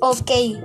Ok.